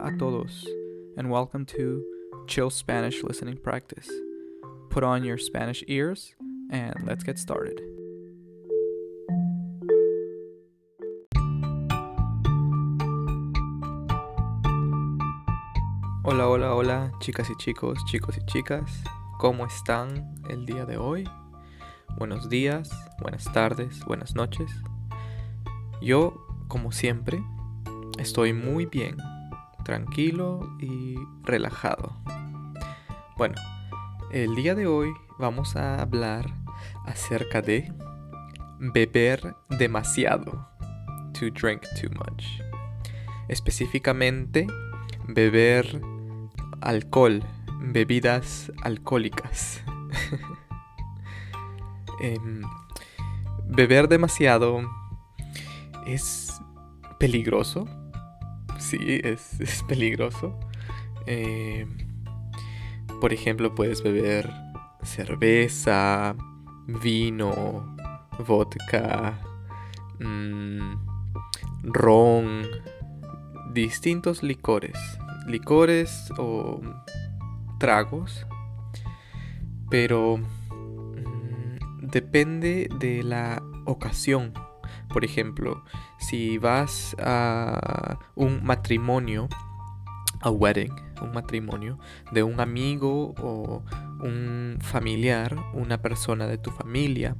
A todos, and welcome to Chill Spanish Listening Practice. Put on your Spanish ears, and let's get started. Hola, hola, hola, chicas y chicos, chicos y chicas. ¿Cómo están el día de hoy? Buenos días, buenas tardes, buenas noches. Yo, como siempre, estoy muy bien, tranquilo y relajado. Bueno, el día de hoy vamos a hablar acerca de beber demasiado. To drink too much. Específicamente, beber alcohol, bebidas alcohólicas. Em, beber demasiado es peligroso. Sí, es, es peligroso. Em, por ejemplo, puedes beber cerveza, vino, vodka, mm, ron, distintos licores. Licores o tragos. Pero mm, depende de la ocasión. Por ejemplo, si vas a un matrimonio, a wedding, un matrimonio de un amigo o un familiar, una persona de tu familia,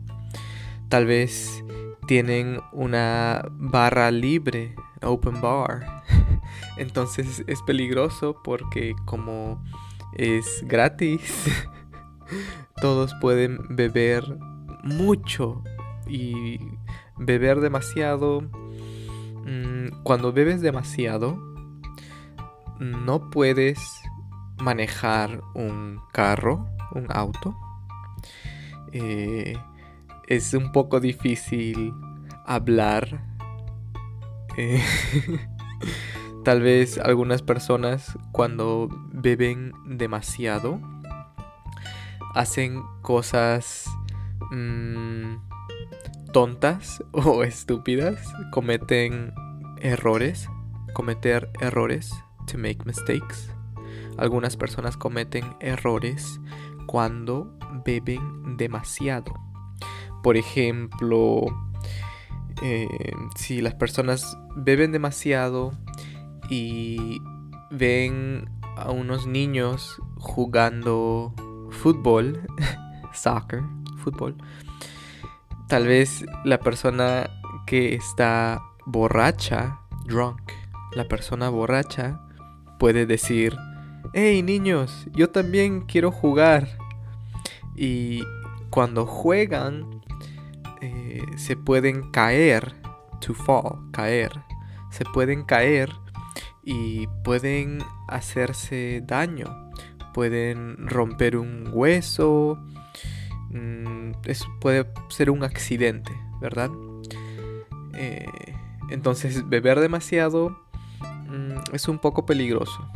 tal vez tienen una barra libre, open bar. Entonces es peligroso porque como es gratis, todos pueden beber mucho y beber demasiado. Mm, cuando bebes demasiado, no puedes manejar un carro, un auto. Eh, es un poco difícil hablar. Eh, tal vez algunas personas cuando beben demasiado hacen cosas mm, tontas o estúpidas, cometen errores, cometer errores, to make mistakes. Algunas personas cometen errores cuando beben demasiado. Por ejemplo, eh, si las personas beben demasiado y ven a unos niños jugando fútbol, soccer, fútbol, tal vez la persona que está borracha, drunk, la persona borracha puede decir, hey niños, yo también quiero jugar. Y cuando juegan, eh, se pueden caer, to fall, caer, se pueden caer y pueden hacerse daño, pueden romper un hueso, mm, eso puede ser un accidente, ¿verdad? Eh, entonces beber demasiado mm, es un poco peligroso.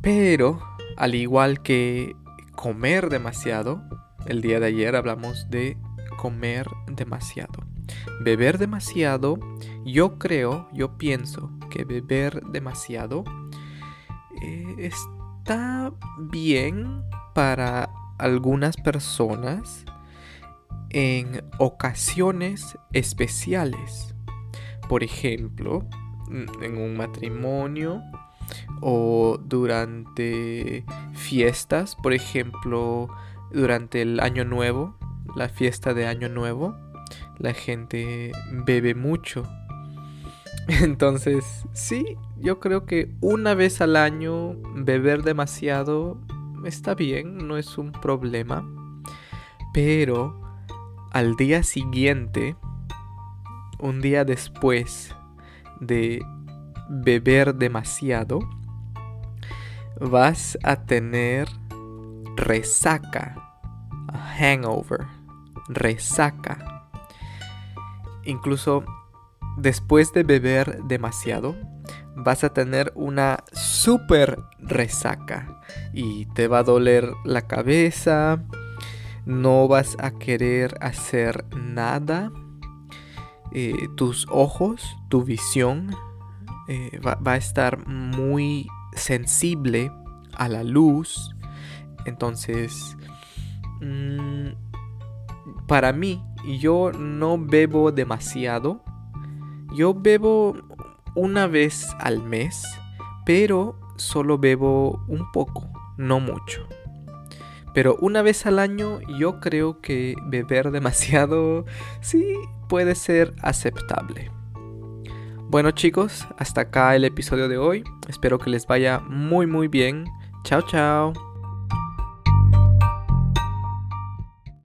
Pero, al igual que comer demasiado, el día de ayer hablamos de comer demasiado. Beber demasiado, yo creo, yo pienso que beber demasiado eh, está bien para algunas personas en ocasiones especiales. Por ejemplo, en un matrimonio o durante fiestas, por ejemplo, durante el año nuevo, la fiesta de año nuevo, la gente bebe mucho. Entonces, sí, yo creo que una vez al año beber demasiado está bien, no es un problema. Pero al día siguiente, un día después de beber demasiado, vas a tener resaca, hangover, resaca. Incluso después de beber demasiado, vas a tener una super resaca y te va a doler la cabeza, no vas a querer hacer nada, eh, tus ojos, tu visión eh, va, a estar muy sensible a la luz. Entonces, mm, para mí, yo no bebo demasiado. Yo bebo una vez al mes, pero solo bebo un poco, no mucho. Pero una vez al año yo creo que beber demasiado sí puede ser aceptable. Bueno chicos, hasta acá el episodio de hoy. Espero que les vaya muy muy bien. Chao chao.